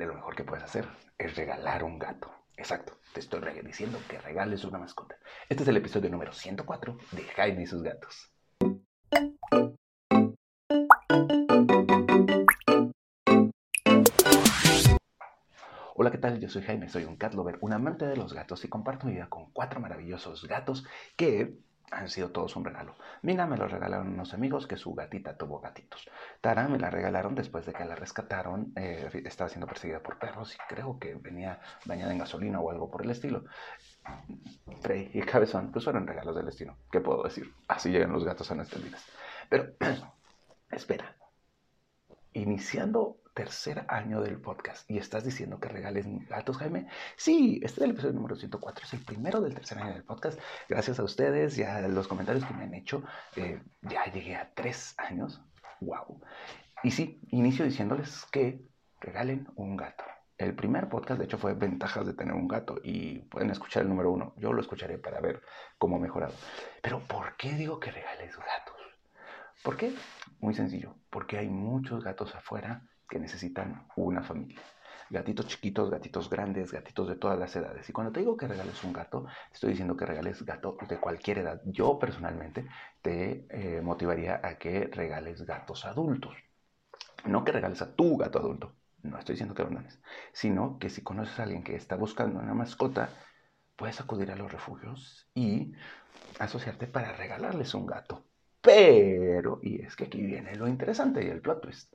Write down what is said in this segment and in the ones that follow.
de lo mejor que puedes hacer es regalar un gato. Exacto, te estoy diciendo que regales una mascota. Este es el episodio número 104 de Jaime y sus gatos. Hola, ¿qué tal? Yo soy Jaime, soy un cat lover, un amante de los gatos y comparto mi vida con cuatro maravillosos gatos que han sido todos un regalo. Mina me lo regalaron unos amigos que su gatita tuvo gatitos. Tara me la regalaron después de que la rescataron. Eh, estaba siendo perseguida por perros y creo que venía bañada en gasolina o algo por el estilo. Frey y Cabezón, pues fueron regalos del destino. ¿Qué puedo decir? Así llegan los gatos a nuestras vidas. Pero, espera. Iniciando tercer año del podcast y estás diciendo que regales gatos, Jaime. Sí, este es el episodio número 104, es el primero del tercer año del podcast. Gracias a ustedes y a los comentarios que me han hecho, eh, ya llegué a tres años. ¡Wow! Y sí, inicio diciéndoles que regalen un gato. El primer podcast, de hecho, fue Ventajas de tener un gato y pueden escuchar el número uno. Yo lo escucharé para ver cómo ha mejorado. Pero ¿por qué digo que regales gatos? ¿Por qué? Muy sencillo, porque hay muchos gatos afuera que necesitan una familia. Gatitos chiquitos, gatitos grandes, gatitos de todas las edades. Y cuando te digo que regales un gato, estoy diciendo que regales gato de cualquier edad. Yo personalmente te eh, motivaría a que regales gatos adultos. No que regales a tu gato adulto. No estoy diciendo que abandones. Sino que si conoces a alguien que está buscando una mascota, puedes acudir a los refugios y asociarte para regalarles un gato. Pero, y es que aquí viene lo interesante y el plot twist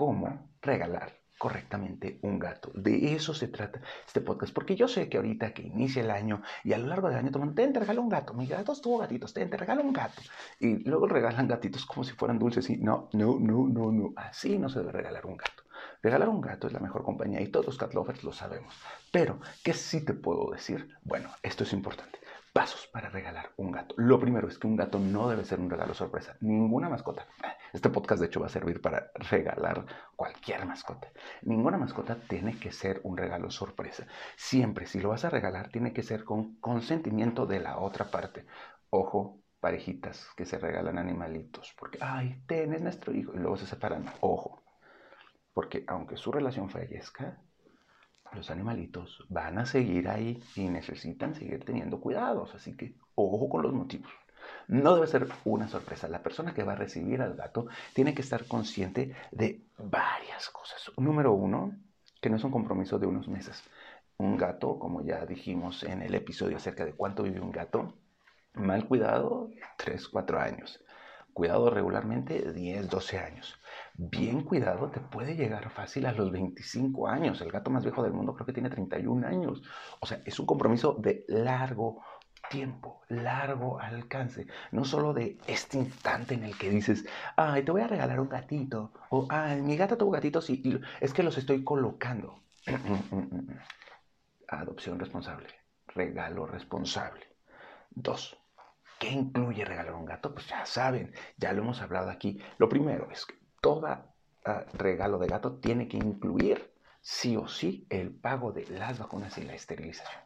cómo regalar correctamente un gato. De eso se trata este podcast, porque yo sé que ahorita que inicia el año y a lo largo del año toman, te regalo un gato, mi gato estuvo gatitos, te regalo un gato. Y luego regalan gatitos como si fueran dulces y no, no, no, no, no, así no se debe regalar un gato. Regalar un gato es la mejor compañía y todos los cat lovers lo sabemos. Pero, ¿qué sí te puedo decir? Bueno, esto es importante. Pasos para regalar un gato. Lo primero es que un gato no debe ser un regalo sorpresa. Ninguna mascota. Este podcast de hecho va a servir para regalar cualquier mascota. Ninguna mascota tiene que ser un regalo sorpresa. Siempre, si lo vas a regalar, tiene que ser con consentimiento de la otra parte. Ojo, parejitas que se regalan animalitos. Porque, ay, ten, es nuestro hijo. Y luego se separan. Ojo. Porque aunque su relación fallezca, los animalitos van a seguir ahí y necesitan seguir teniendo cuidados. Así que ojo con los motivos. No debe ser una sorpresa. La persona que va a recibir al gato tiene que estar consciente de varias cosas. Número uno, que no es un compromiso de unos meses. Un gato, como ya dijimos en el episodio acerca de cuánto vive un gato, mal cuidado, 3, 4 años. Cuidado regularmente, 10, 12 años bien cuidado, te puede llegar fácil a los 25 años. El gato más viejo del mundo creo que tiene 31 años. O sea, es un compromiso de largo tiempo, largo alcance, no solo de este instante en el que dices, ay, te voy a regalar un gatito, o ay, mi gata tuvo gatitos y, es que los estoy colocando. Adopción responsable, regalo responsable. Dos, ¿qué incluye regalar un gato? Pues ya saben, ya lo hemos hablado aquí. Lo primero es que todo ah, regalo de gato tiene que incluir sí o sí el pago de las vacunas y la esterilización.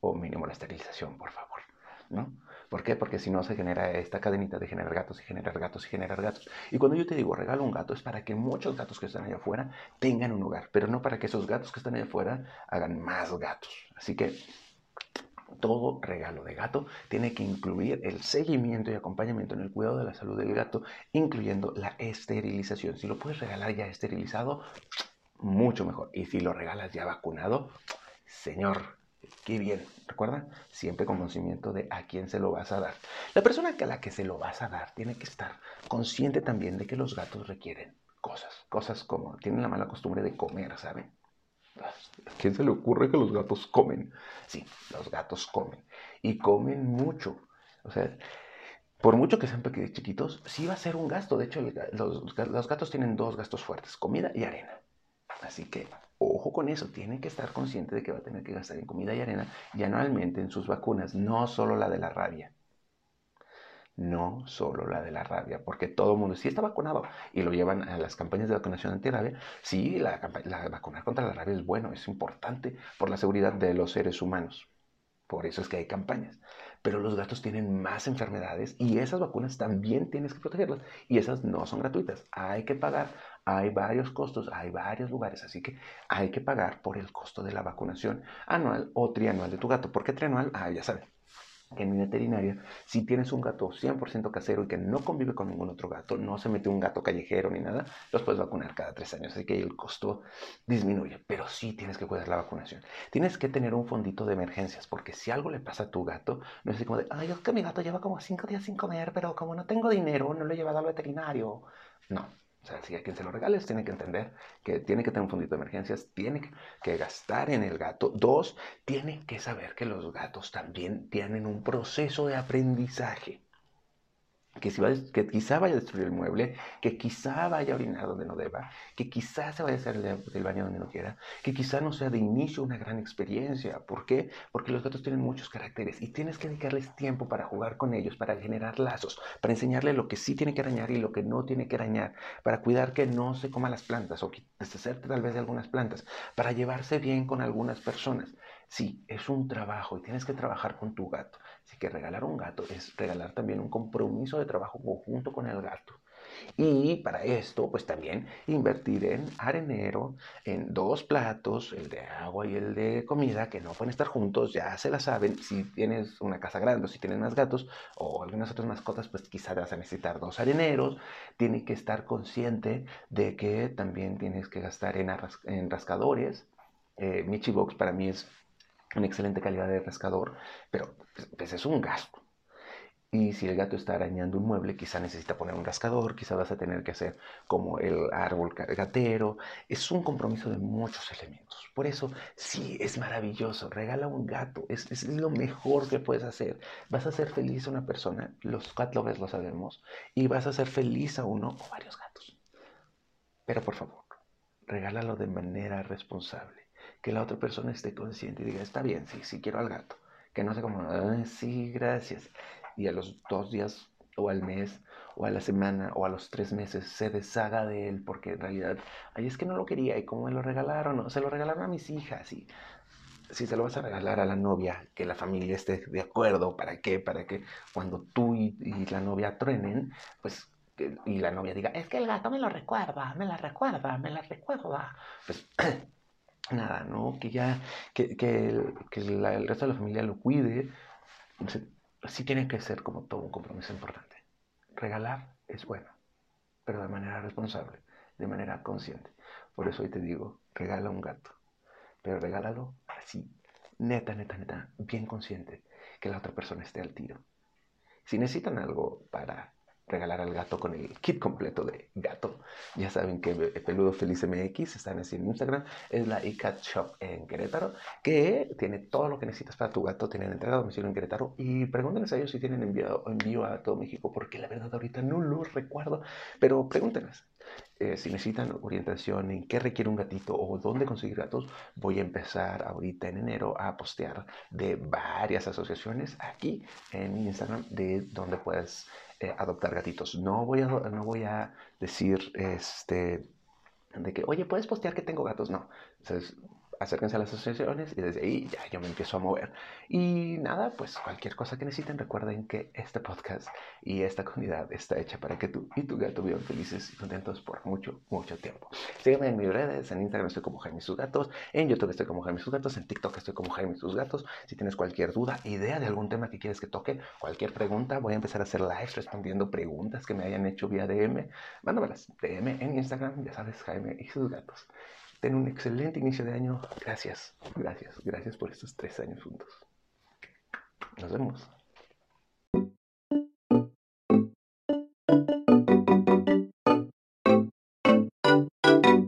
O mínimo la esterilización, por favor. ¿no? ¿Por qué? Porque si no se genera esta cadenita de generar gatos y generar gatos y generar gatos. Y cuando yo te digo regalo un gato es para que muchos gatos que están allá afuera tengan un hogar, pero no para que esos gatos que están allá afuera hagan más gatos. Así que todo regalo de gato tiene que incluir el seguimiento y acompañamiento en el cuidado de la salud del gato, incluyendo la esterilización. Si lo puedes regalar ya esterilizado, mucho mejor. Y si lo regalas ya vacunado, señor, qué bien. Recuerda, siempre con conocimiento de a quién se lo vas a dar. La persona a la que se lo vas a dar tiene que estar consciente también de que los gatos requieren cosas. Cosas como tienen la mala costumbre de comer, ¿saben? ¿A quién se le ocurre que los gatos comen? Sí, los gatos comen. Y comen mucho. O sea, por mucho que sean pequeños chiquitos, sí va a ser un gasto. De hecho, los, gatos tienen dos gastos fuertes, comida y arena. Así que, ojo con eso, tiene que estar consciente de que va a tener que gastar en comida y arena y anualmente en sus vacunas, no solo la de la rabia no solo la de la rabia, porque todo el mundo sí está vacunado y lo llevan a las campañas de vacunación antirrabia. Sí, la, la vacunar contra la rabia es bueno, es importante por la seguridad de los seres humanos. Por eso es que hay campañas. pero los gatos tienen más enfermedades y esas vacunas también tienes que protegerlas y esas no son gratuitas. Hay que pagar, hay varios costos, hay varios lugares, así que hay que pagar por el costo de la vacunación anual o trianual de tu gato. ¿Por qué trianual? Ah, ya saben que en mi veterinaria, si tienes un gato 100% casero y que no convive con ningún otro gato, no se mete un gato callejero ni nada, los puedes vacunar cada tres años, así que el costo disminuye, pero sí tienes que cuidar la vacunación. Tienes que tener un fondito de emergencias, porque si algo le pasa a tu gato, no es así como de, ay, es que mi gato lleva como cinco días sin comer, pero como no tengo dinero, no lo he llevado al veterinario. No, o sea, si a quien se lo regales tiene que entender que tiene que tener un fondito de emergencias, tiene que gastar en el gato. Dos, tiene que saber que los gatos también tienen un proceso de aprendizaje que, quizá vaya a destruir el mueble, que quizá vaya a orinar donde no deba, que quizá se vaya a hacer el, baño donde no quiera, que quizá no sea de inicio una gran experiencia. ¿Por qué? Porque los gatos tienen muchos caracteres y tienes que dedicarles tiempo para jugar con ellos, para generar lazos, para enseñarle lo que sí tiene que arañar y lo que no tiene que arañar, para cuidar que no se coma las plantas o deshacerte tal vez de algunas plantas, para llevarse bien con algunas personas. Sí, es un trabajo y tienes que trabajar con tu gato. Así que regalar un gato es regalar también un compromiso de trabajo conjunto con el gato. Y para esto, pues también invertir en arenero, en dos platos, el de agua y el de comida, que no pueden estar juntos, ya se la saben. Si tienes una casa grande o si tienes más gatos o algunas otras mascotas, pues quizás vas a necesitar dos areneros. Tienes que estar consciente de que también tienes que gastar en, en rascadores. Eh, para mí es una excelente calidad de rascador, pero pues, pues, es un gasto. Y si el gato está arañando un mueble, quizá necesita poner un rascador, quizá vas a tener que hacer como el árbol gatero. Es un compromiso de muchos elementos. Por eso, sí, es maravilloso. Regala un gato. Es, es lo mejor que puedes hacer. Vas a hacer feliz a una persona, los cat lovers lo sabemos, y vas a hacer feliz a uno o varios gatos. Pero por favor, regálalo de manera responsable que la otra persona esté consciente y diga, está bien, sí, sí quiero al gato. Que no sea como, sí, gracias. Y a los dos días o al mes o a la semana o a los tres meses se deshaga de él porque en realidad, ay, es que no lo quería y como me lo regalaron, se lo regalaron a mis hijas y si se lo vas a regalar a la novia, que la familia esté de acuerdo, ¿para qué? Para que cuando tú y, y la novia truenen, pues y la novia diga, es que el gato me lo recuerda, me la recuerda, me la recuerda. Pues nada, ¿no? Que ya, que, que, el resto de la familia lo cuide. sí tiene que ser como todo un compromiso importante. Regalar es bueno, pero de manera responsable, de manera consciente. Por eso hoy te digo, regala un gato, pero regálalo así, neta, neta, neta, bien consciente, que la otra persona esté al tiro. Si necesitan algo para regalar al gato con el kit completo de gato. Ya saben que Peludo Feliz MX están así en Instagram. Es la iCat Shop en Querétaro, que tiene todo lo que necesitas para tu gato. Tienen entrega a domicilio en Querétaro. Y pregúntenles a ellos si tienen envío, envío a todo México, porque la verdad ahorita no lo recuerdo. Pero pregúntenles. Eh, si necesitan orientación en qué requiere un gatito o dónde conseguir gatos, voy a empezar ahorita en enero a postear de varias asociaciones aquí en Instagram de donde puedes eh, adoptar gatitos. No voy a, no voy a decir este, de que, oye, puedes postear que tengo gatos. No. Acérquense a las asociaciones y desde ahí ya yo me empiezo a mover. Y nada, pues cualquier cosa que necesiten, recuerden que este podcast y esta comunidad está hecha para que tú y tu gato vivan felices y contentos por mucho, mucho tiempo. Sígueme en mis redes, en Instagram estoy como Jaime Sus Gatos, en YouTube estoy como Jaime Sus Gatos, en TikTok estoy como Jaime Sus Gatos. Si tienes cualquier duda, idea de algún tema que quieres que toque, cualquier pregunta, voy a empezar a hacer lives respondiendo preguntas que me hayan hecho vía DM. Mándamelas DM en Instagram, ya sabes, Jaime y sus gatos. Ten un excelente inicio de año. Gracias, gracias, gracias por estos tres años juntos. Nos vemos.